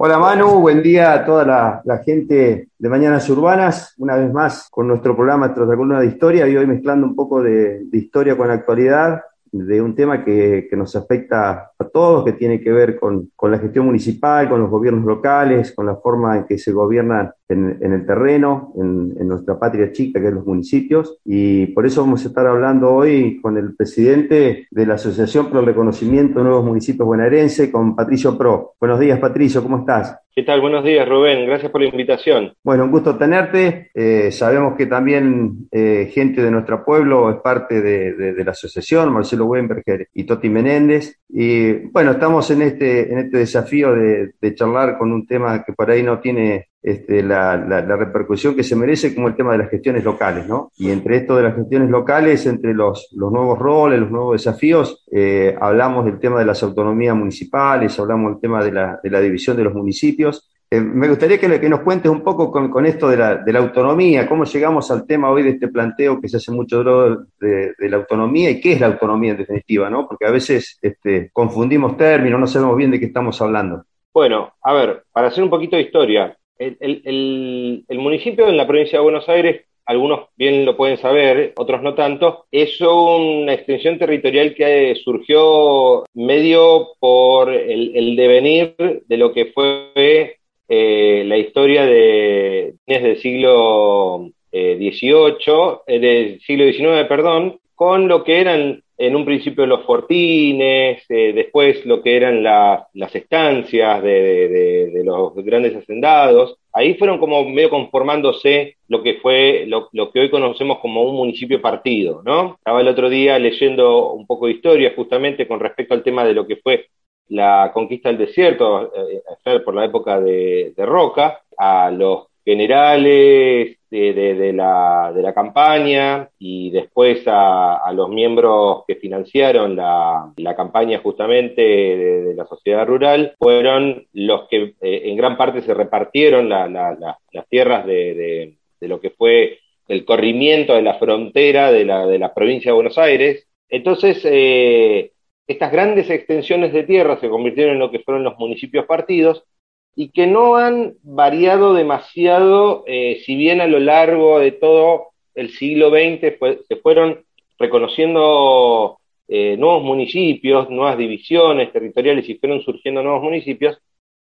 Hola Manu, buen día a toda la, gente de Mañanas Urbanas, una vez más con nuestro programa, nuestra columna de historia, y hoy mezclando un poco de, historia con la actualidad, de un tema que, nos afecta a todos, que tiene que ver con, la gestión municipal, con los gobiernos locales, con la forma en que se gobiernan en, el terreno, en, en, nuestra patria chica, que es los municipios. Y por eso vamos a estar hablando hoy con el presidente de la Asociación por el Reconocimiento de Nuevos Municipios Bonaerense, con Patricio Pro. Buenos días, Patricio, ¿cómo estás? ¿Qué tal? Buenos días, Rubén. Gracias por la invitación. Bueno, un gusto tenerte. Eh, sabemos que también eh, gente de nuestro pueblo es parte de, la asociación, Marcelo Weinberger y Toti Menéndez. Y bueno, estamos en este, en este desafío de, charlar con un tema que por ahí no tiene este, la, repercusión que se merece, como el tema de las gestiones locales, ¿no? Y entre esto de las gestiones locales, entre los, nuevos roles, los nuevos desafíos, eh, hablamos del tema de las autonomías municipales, hablamos del tema de la, división de los municipios. Eh, me gustaría que, que, nos cuentes un poco con, esto de la, autonomía, cómo llegamos al tema hoy de este planteo que se hace mucho de, de, la autonomía y qué es la autonomía en definitiva, ¿no? Porque a veces este, confundimos términos, no sabemos bien de qué estamos hablando. Bueno, a ver, para hacer un poquito de historia, el, municipio en la provincia de Buenos Aires, algunos bien lo pueden saber, otros no tanto, es una extensión territorial que surgió medio por el, devenir de lo que fue eh, la historia de del siglo XVIII, eh, del siglo XIX, perdón, con lo que eran en un principio los fortines, eh, después lo que eran las estancias de, los grandes hacendados. Ahí fueron como medio conformándose lo que fue, lo, que hoy conocemos como un municipio partido, ¿no? Estaba el otro día leyendo un poco de historia justamente con respecto al tema de lo que fue la conquista del desierto, eh, por la época de, de Roca, a los generales de, la, campaña y después a, los miembros que financiaron la, campaña justamente de, la sociedad rural, fueron los que eh, en gran parte se repartieron las tierras de, lo que fue el corrimiento de la frontera de la, provincia de Buenos Aires. Entonces, eh, estas grandes extensiones de tierra se convirtieron en lo que fueron los municipios partidos, y que no han variado demasiado, eh, si bien a lo largo de todo el siglo XX se fueron reconociendo eh, nuevos municipios, nuevas divisiones territoriales y fueron surgiendo nuevos municipios,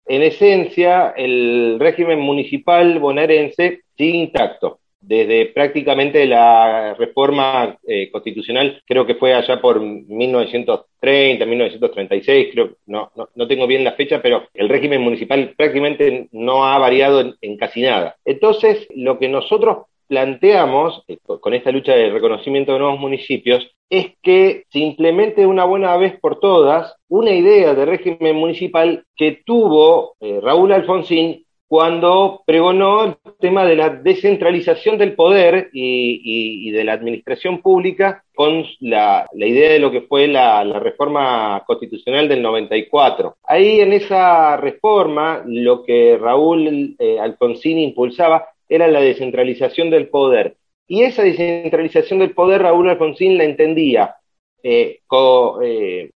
en esencia el régimen municipal bonaerense sigue intacto desde prácticamente la reforma eh, constitucional, creo que fue allá por 1930, 1936, creo, no, no, tengo bien la fecha, pero el régimen municipal prácticamente no ha variado en, casi nada. Entonces, lo que nosotros planteamos eh, con esta lucha de reconocimiento de nuevos municipios es que se implemente una buena vez por todas una idea de régimen municipal que tuvo eh, Raúl Alfonsín cuando pregonó el tema de la descentralización del poder y, de la administración pública con la, idea de lo que fue la, reforma constitucional del 94. Ahí en esa reforma lo que Raúl eh, Alfonsín impulsaba era la descentralización del poder. Y esa descentralización del poder Raúl Alfonsín la entendía eh,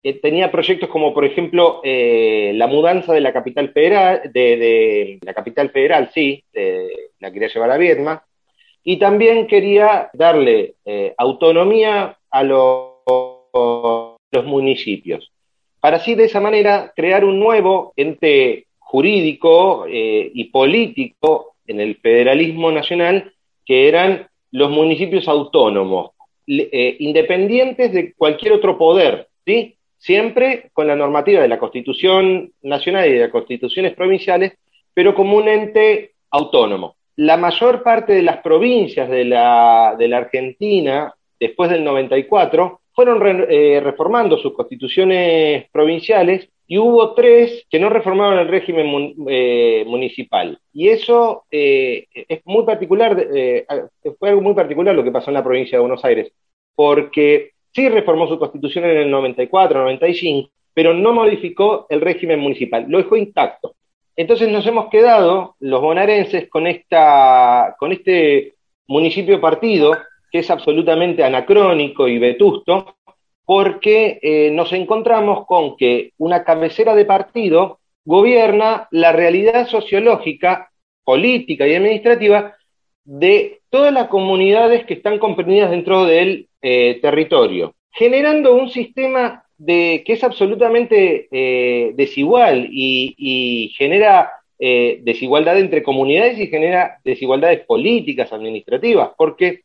eh tenía proyectos como, por ejemplo, eh, la mudanza de la capital federal, de, la capital federal, sí, la quería llevar a Viedma, y también quería darle autonomía a los municipios, para así de esa manera crear un nuevo ente jurídico y político en el federalismo nacional, que eran los municipios autónomos, eh, independientes de cualquier otro poder, ¿sí? Siempre con la normativa de la Constitución Nacional y de las constituciones provinciales, pero como un ente autónomo. La mayor parte de las provincias de la, Argentina, después del 94, fueron eh, reformando sus constituciones provinciales y hubo tres que no reformaron el régimen eh, municipal. Y eso eh, es muy particular, eh, fue algo muy particular lo que pasó en la provincia de Buenos Aires, porque sí reformó su constitución en el 94, 95, pero no modificó el régimen municipal, lo dejó intacto. Entonces nos hemos quedado, los bonaerenses, con, esta, con este municipio partido, que es absolutamente anacrónico y vetusto, porque eh, nos encontramos con que una cabecera de partido gobierna la realidad sociológica, política y administrativa de todas las comunidades que están comprendidas dentro del eh, territorio, generando un sistema que es absolutamente eh, desigual y, genera eh, desigualdad entre comunidades y genera desigualdades políticas, administrativas, porque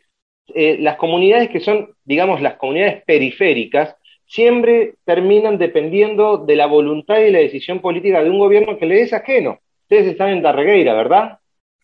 las comunidades que son, digamos, las comunidades periféricas, siempre terminan dependiendo de la voluntad y la decisión política de un gobierno que le es ajeno. Ustedes están en Tarregueira, ¿verdad?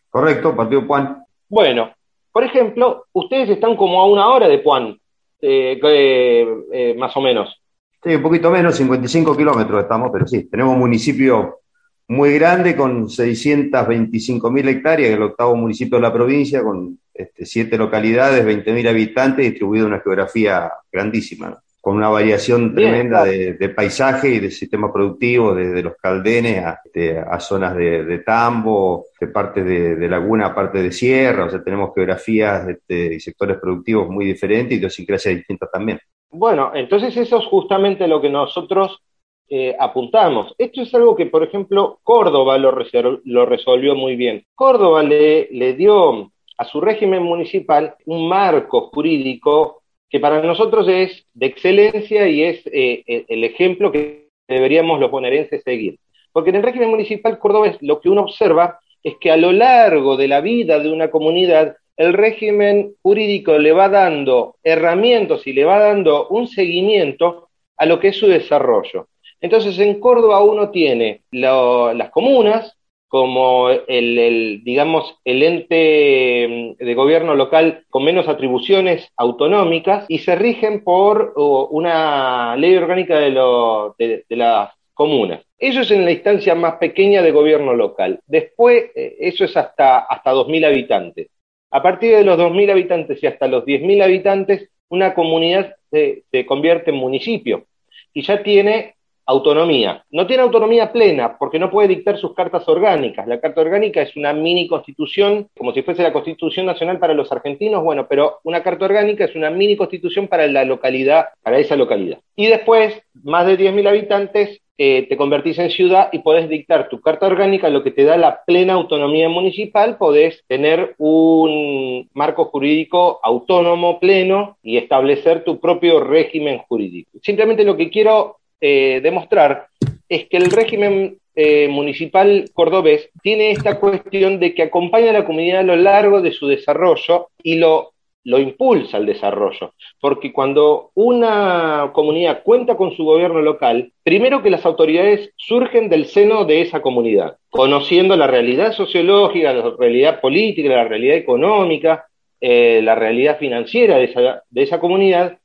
Correcto, Partido Puan. Bueno, por ejemplo, ustedes están como a una hora de Puan, eh, eh, más o menos. Sí, un poquito menos, 55 kilómetros estamos, pero sí, tenemos un municipio muy grande con 625 mil hectáreas, el octavo municipio de la provincia, con este, siete localidades, 20 mil habitantes, distribuido en una geografía grandísima con una variación tremenda de, paisaje y de sistema productivo, desde los caldenes a, este, zonas de, tambo, de parte de, laguna a parte de sierra, o sea, tenemos geografías este, y sectores productivos muy diferentes y idiosincrasias distintas también. Bueno, entonces eso es justamente lo que nosotros eh, apuntamos. Esto es algo que, por ejemplo, Córdoba lo, lo resolvió muy bien. Córdoba le, le dio a su régimen municipal un marco jurídico que para nosotros es de excelencia y es eh, el ejemplo que deberíamos los bonaerenses seguir. Porque en el régimen municipal cordobés lo que uno observa es que a lo largo de la vida de una comunidad, el régimen jurídico le va dando herramientas y le va dando un seguimiento a lo que es su desarrollo. Entonces en Córdoba uno tiene las comunas, como el, digamos, el ente mm, de gobierno local con menos atribuciones autonómicas y se rigen por una ley orgánica de, las comunas. Eso es en la instancia más pequeña de gobierno local. Después, eh, eso es hasta, hasta 2.000 habitantes. A partir de los 2.000 habitantes y hasta los 10.000 habitantes, una comunidad se convierte en municipio y ya tiene autonomía. No tiene autonomía plena porque no puede dictar sus cartas orgánicas. La carta orgánica es una mini constitución, como si fuese la constitución nacional para los argentinos, bueno, pero una carta orgánica es una mini constitución para la localidad, para esa localidad. Y después, más de 10.000 habitantes, eh, te convertís en ciudad y podés dictar tu carta orgánica, lo que te da la plena autonomía municipal, podés tener un marco jurídico autónomo pleno y establecer tu propio régimen jurídico. Simplemente lo que quiero eh, demostrar es que el régimen eh, municipal cordobés tiene esta cuestión de que acompaña a la comunidad a lo largo de su desarrollo y lo, lo impulsa al desarrollo. Porque cuando una comunidad cuenta con su gobierno local, primero que las autoridades surgen del seno de esa comunidad, conociendo la realidad sociológica, la realidad política, la realidad económica, eh, la realidad financiera de esa, de esa comunidad,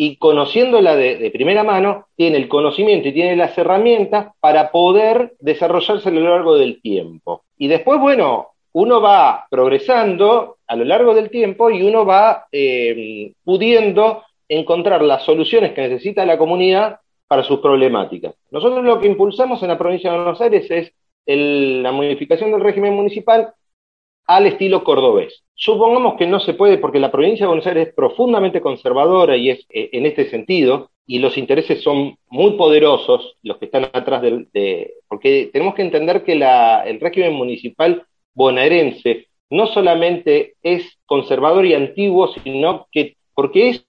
y conociéndola de, primera mano, tiene el conocimiento y tiene las herramientas para poder desarrollarse a lo largo del tiempo. Y después, bueno, uno va progresando a lo largo del tiempo y uno va eh, pudiendo encontrar las soluciones que necesita la comunidad para sus problemáticas. Nosotros lo que impulsamos en la provincia de Buenos Aires es la modificación del régimen municipal al estilo cordobés. Supongamos que no se puede porque la provincia de Buenos Aires es profundamente conservadora y es eh, en este sentido, y los intereses son muy poderosos, los que están atrás de... porque tenemos que entender que el régimen municipal bonaerense no solamente es conservador y antiguo, sino que porque es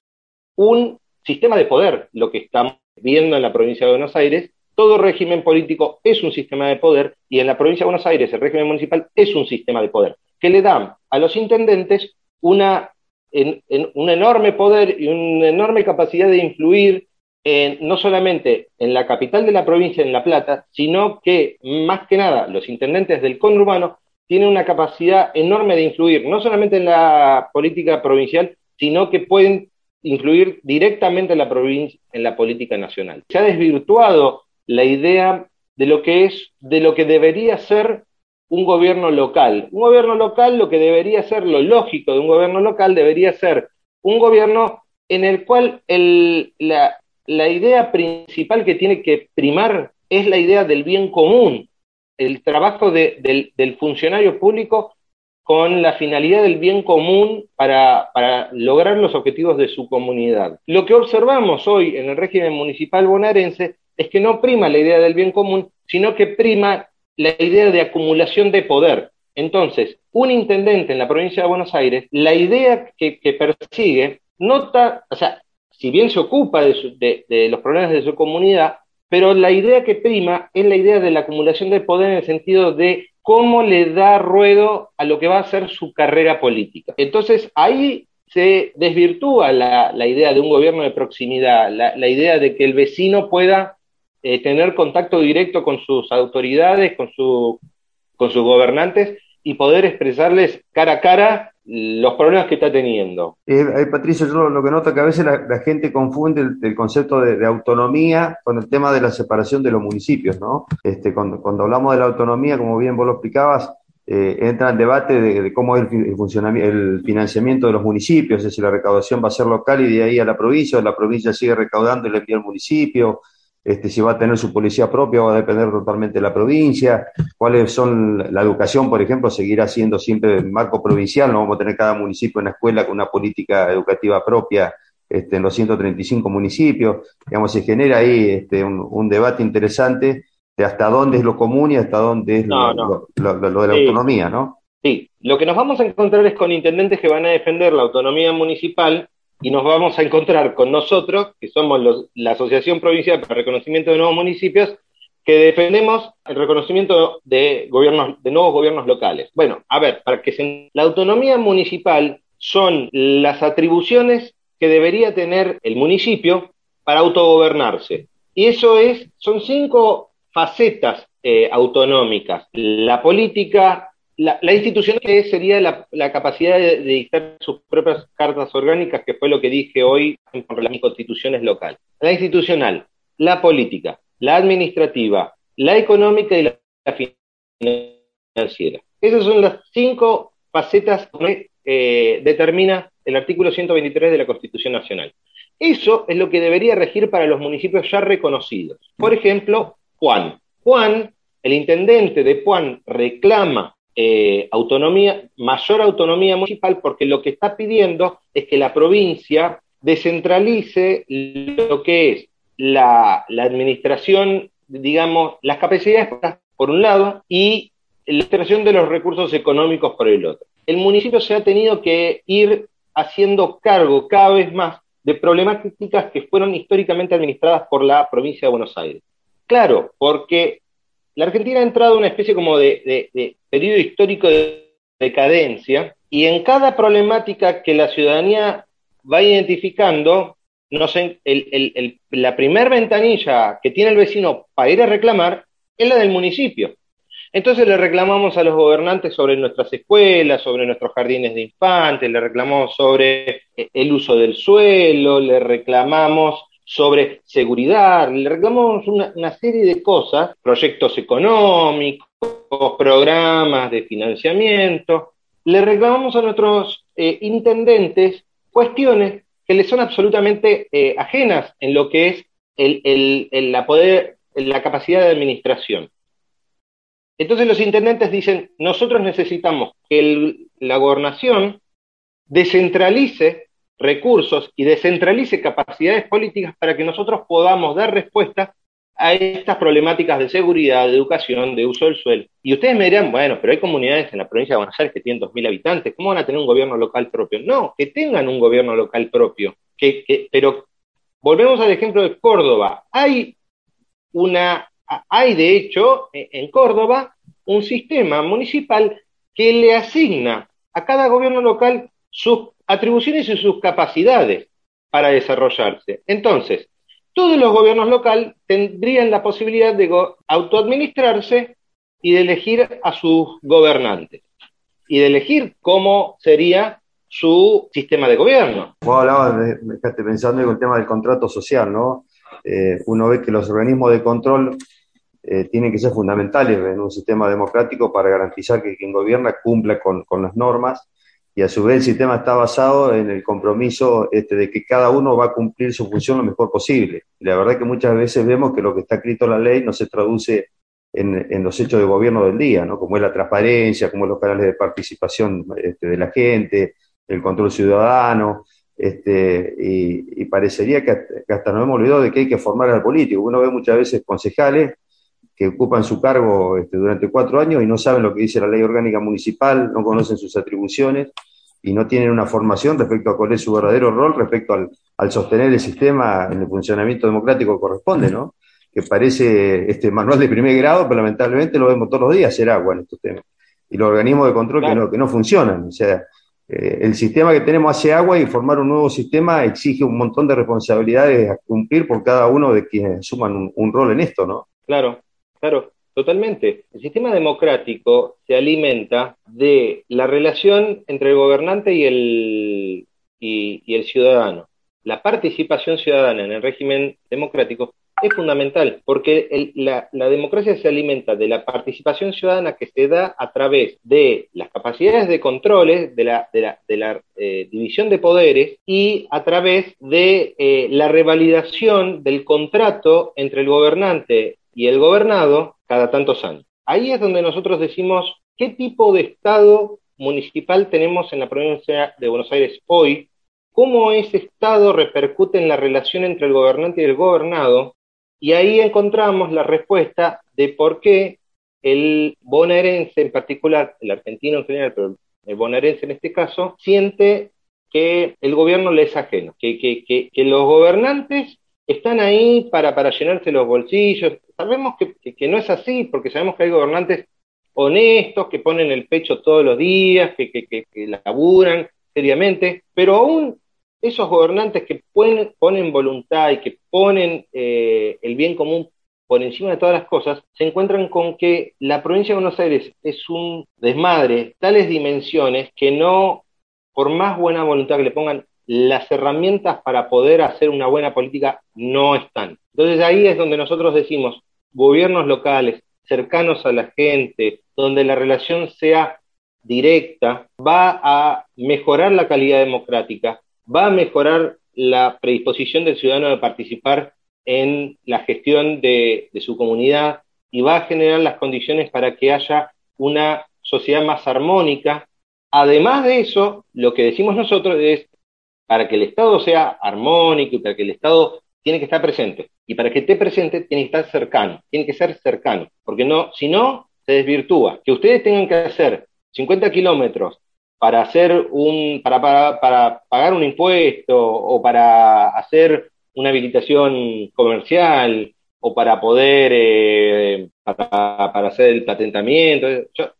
un sistema de poder lo que estamos viendo en la provincia de Buenos Aires, todo régimen político es un sistema de poder y en la provincia de Buenos Aires el régimen municipal es un sistema de poder que le dan a los intendentes una, un enorme poder y una enorme capacidad de influir no solamente en la capital de la provincia, en La Plata, sino que más que nada los intendentes del conurbano tienen una capacidad enorme de influir, no solamente en la política provincial, sino que pueden influir directamente en la, en la política nacional. Se ha desvirtuado la idea de lo que es, de lo que debería ser un gobierno local. Un gobierno local, lo que debería ser lo lógico de un gobierno local, debería ser un gobierno en el cual la, idea principal que tiene que primar es la idea del bien común, el trabajo del, funcionario público con la finalidad del bien común para, para, lograr los objetivos de su comunidad. Lo que observamos hoy en el régimen municipal bonaerense es que no prima la idea del bien común, sino que prima la idea de acumulación de poder. Entonces, un intendente en la provincia de Buenos Aires, la idea que, persigue, nota, o sea, si bien se ocupa de, de los problemas de su comunidad, pero la idea que prima es la idea de la acumulación de poder en el sentido de cómo le da ruedo a lo que va a ser su carrera política. Entonces ahí se desvirtúa la, idea de un gobierno de proximidad, la, idea de que el vecino pueda eh, tener contacto directo con sus autoridades, con, su, con sus gobernantes y poder expresarles cara a cara los problemas que está teniendo. Eh, eh, Patricio, yo lo, que noto es que a veces la, gente confunde el, concepto de, autonomía con el tema de la separación de los municipios, ¿no? Este, cuando, cuando hablamos de la autonomía, como bien vos lo explicabas, eh, entra el debate de, cómo es el, funcionamiento, el financiamiento de los municipios, es decir, la recaudación va a ser local y de ahí a la provincia, o la provincia sigue recaudando y le envía al municipio, este, si va a tener su policía propia va a depender totalmente de la provincia, cuáles son la educación, por ejemplo, seguirá siendo siempre marco provincial, no vamos a tener cada municipio una escuela con una política educativa propia este, en los 135 municipios, digamos, se genera ahí este, un, debate interesante de hasta dónde es lo común y hasta dónde es lo, de la autonomía, ¿no? Sí, lo que nos vamos a encontrar es con intendentes que van a defender la autonomía municipal y nos vamos a encontrar con nosotros, que somos la Asociación Provincial para el Reconocimiento de Nuevos Municipios, que defendemos el reconocimiento de, gobiernos, de nuevos gobiernos locales. Bueno, a ver, para que se, la autonomía municipal son las atribuciones que debería tener el municipio para autogobernarse. Y eso es, son cinco facetas eh, autonómicas. La política, la, institución que sería la, capacidad de, dictar sus propias cartas orgánicas, que fue lo que dije hoy con las constituciones locales. La institucional, la política, la administrativa, la económica y la financiera. Esas son las cinco facetas que eh, determina el artículo 123 de la Constitución Nacional. Eso es lo que debería regir para los municipios ya reconocidos. Por ejemplo, Juan. Juan, el intendente de Juan, reclama eh, autonomía, mayor autonomía municipal, porque lo que está pidiendo es que la provincia descentralice lo que es la, administración, digamos, las capacidades por un lado y la administración de los recursos económicos por el otro. El municipio se ha tenido que ir haciendo cargo cada vez más de problemáticas que fueron históricamente administradas por la provincia de Buenos Aires. Claro, porque la Argentina ha entrado en una especie como de, periodo histórico de decadencia y en cada problemática que la ciudadanía va identificando, la primer ventanilla que tiene el vecino para ir a reclamar es la del municipio. Entonces le reclamamos a los gobernantes sobre nuestras escuelas, sobre nuestros jardines de infantes, le reclamamos sobre el uso del suelo, le reclamamos sobre seguridad, le reclamamos una, serie de cosas, proyectos económicos, programas de financiamiento, le reclamamos a nuestros eh, intendentes cuestiones que le son absolutamente eh, ajenas en lo que es el, la, poder, la capacidad de administración. Entonces los intendentes dicen, nosotros necesitamos que la gobernación descentralice recursos y descentralice capacidades políticas para que nosotros podamos dar respuesta a estas problemáticas de seguridad, de educación, de uso del suelo. Y ustedes me dirán, bueno, pero hay comunidades en la provincia de Buenos Aires que tienen 2.000 habitantes, ¿cómo van a tener un gobierno local propio? No, que tengan un gobierno local propio. Que, pero volvemos al ejemplo de Córdoba. Hay una, hay de hecho en Córdoba un sistema municipal que le asigna a cada gobierno local sus atribuciones y sus capacidades para desarrollarse. Entonces, todos los gobiernos locales tendrían la posibilidad de autoadministrarse y de elegir a sus gobernantes y de elegir cómo sería su sistema de gobierno. Vos hablabas, me pensando en el tema del contrato social, ¿no? Eh, uno ve que los organismos de control eh, tienen que ser fundamentales en un sistema democrático para garantizar que quien gobierna cumpla con las normas y a su vez el sistema está basado en el compromiso este, de que cada uno va a cumplir su función lo mejor posible. Y la verdad es que muchas veces vemos que lo que está escrito en la ley no se traduce en, los hechos de gobierno del día, ¿no? como es la transparencia, como los canales de participación este, de la gente, el control ciudadano. este, y, parecería que, hasta nos hemos olvidado de que hay que formar al político. Uno ve muchas veces concejales que ocupan su cargo este, durante cuatro años y no saben lo que dice la ley orgánica municipal, no conocen sus atribuciones y no tienen una formación respecto a cuál es su verdadero rol respecto al, sostener el sistema en el funcionamiento democrático que corresponde, ¿no? Que parece este manual de primer grado, pero lamentablemente lo vemos todos los días, ser agua en estos temas. Y los organismos de control que, no, que no funcionan. O sea, eh, el sistema que tenemos hace agua y formar un nuevo sistema exige un montón de responsabilidades a cumplir por cada uno de quienes suman un rol en esto, ¿no? Claro, claro. Totalmente. El sistema democrático se alimenta de la relación entre el gobernante y el, y, el ciudadano. La participación ciudadana en el régimen democrático es fundamental, porque la, democracia se alimenta de la participación ciudadana que se da a través de las capacidades de controles, de la, de la, eh, división de poderes y a través de eh, la revalidación del contrato entre el gobernante y el gobernado cada tantos años. Ahí es donde nosotros decimos qué tipo de Estado municipal tenemos en la provincia de Buenos Aires hoy, cómo ese Estado repercute en la relación entre el gobernante y el gobernado, y ahí encontramos la respuesta de por qué el bonaerense en particular, el argentino en general, pero el bonaerense en este caso, siente que el gobierno le es ajeno, que, que, que, que los gobernantes están ahí para, para llenarse los bolsillos. Sabemos que, no es así, porque sabemos que hay gobernantes honestos, que ponen el pecho todos los días, que, que, laburan seriamente, pero aún esos gobernantes que ponen, ponen voluntad y que ponen eh, el bien común por encima de todas las cosas, se encuentran con que la provincia de Buenos Aires es un desmadre, tales dimensiones que no, por más buena voluntad que le pongan, las herramientas para poder hacer una buena política no están. Entonces ahí es donde nosotros decimos, gobiernos locales cercanos a la gente, donde la relación sea directa, va a mejorar la calidad democrática, va a mejorar la predisposición del ciudadano de participar en la gestión de, de su comunidad y va a generar las condiciones para que haya una sociedad más armónica. Además de eso, lo que decimos nosotros es para que el Estado sea armónico y para que el Estado tiene que estar presente. Y para que esté presente tiene que estar cercano, tiene que ser cercano, porque no, si no, se desvirtúa. Que ustedes tengan que hacer 50 kilómetros para hacer un, para, para, pagar un impuesto o para hacer una habilitación comercial o para poder, eh, para, hacer el patentamiento,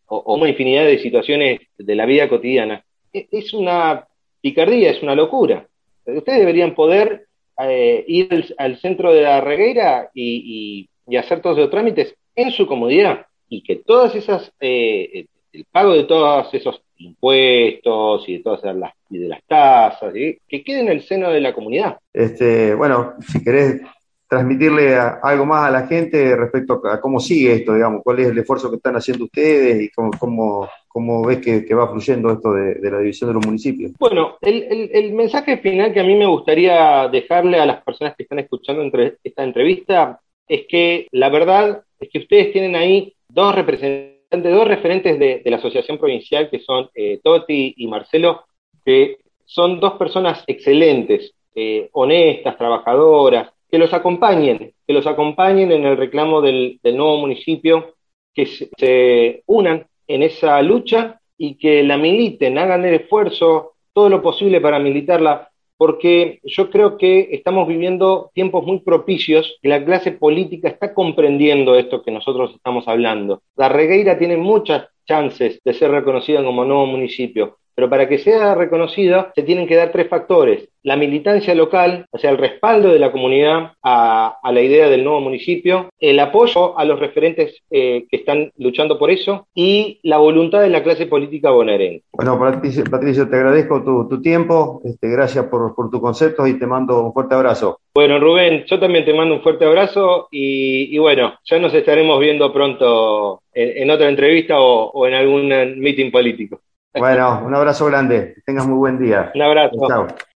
o, o, una infinidad de situaciones de la vida cotidiana. E, es una picardía, es una locura. Ustedes deberían poder eh, ir al, centro de la regueira y, hacer todos los trámites en su comodidad y que todas esas, eh, el pago de todos esos impuestos y de todas las, de las tasas, que quede en el seno de la comunidad. Este, bueno, si querés transmitirle algo más a la gente respecto a cómo sigue esto, digamos, cuál es el esfuerzo que están haciendo ustedes y cómo, cómo, cómo ves que, va fluyendo esto de, la división de los municipios. Bueno, el, mensaje final que a mí me gustaría dejarle a las personas que están escuchando entre, esta entrevista es que la verdad es que ustedes tienen ahí dos representantes, dos referentes de, la Asociación Provincial, que son eh, Toti y Marcelo, que son dos personas excelentes, eh, honestas, trabajadoras, que los acompañen, que los acompañen en el reclamo del, nuevo municipio, que se, unan en esa lucha y que la militen, hagan el esfuerzo, todo lo posible para militarla, porque yo creo que estamos viviendo tiempos muy propicios y la clase política está comprendiendo esto que nosotros estamos hablando. La Regueira tiene muchas chances de ser reconocida como nuevo municipio, pero para que sea reconocida se tienen que dar tres factores. La militancia local, o sea, el respaldo de la comunidad a, la idea del nuevo municipio, el apoyo a los referentes eh, que están luchando por eso y la voluntad de la clase política bonaerense. Bueno, Patricio, te agradezco tu, tiempo, este, gracias por, tus conceptos y te mando un fuerte abrazo. Bueno, Rubén, yo también te mando un fuerte abrazo y, bueno, ya nos estaremos viendo pronto en, otra entrevista o, o en algún meeting político. Bueno, un abrazo grande. Que tengas muy buen día. Un abrazo. Chao.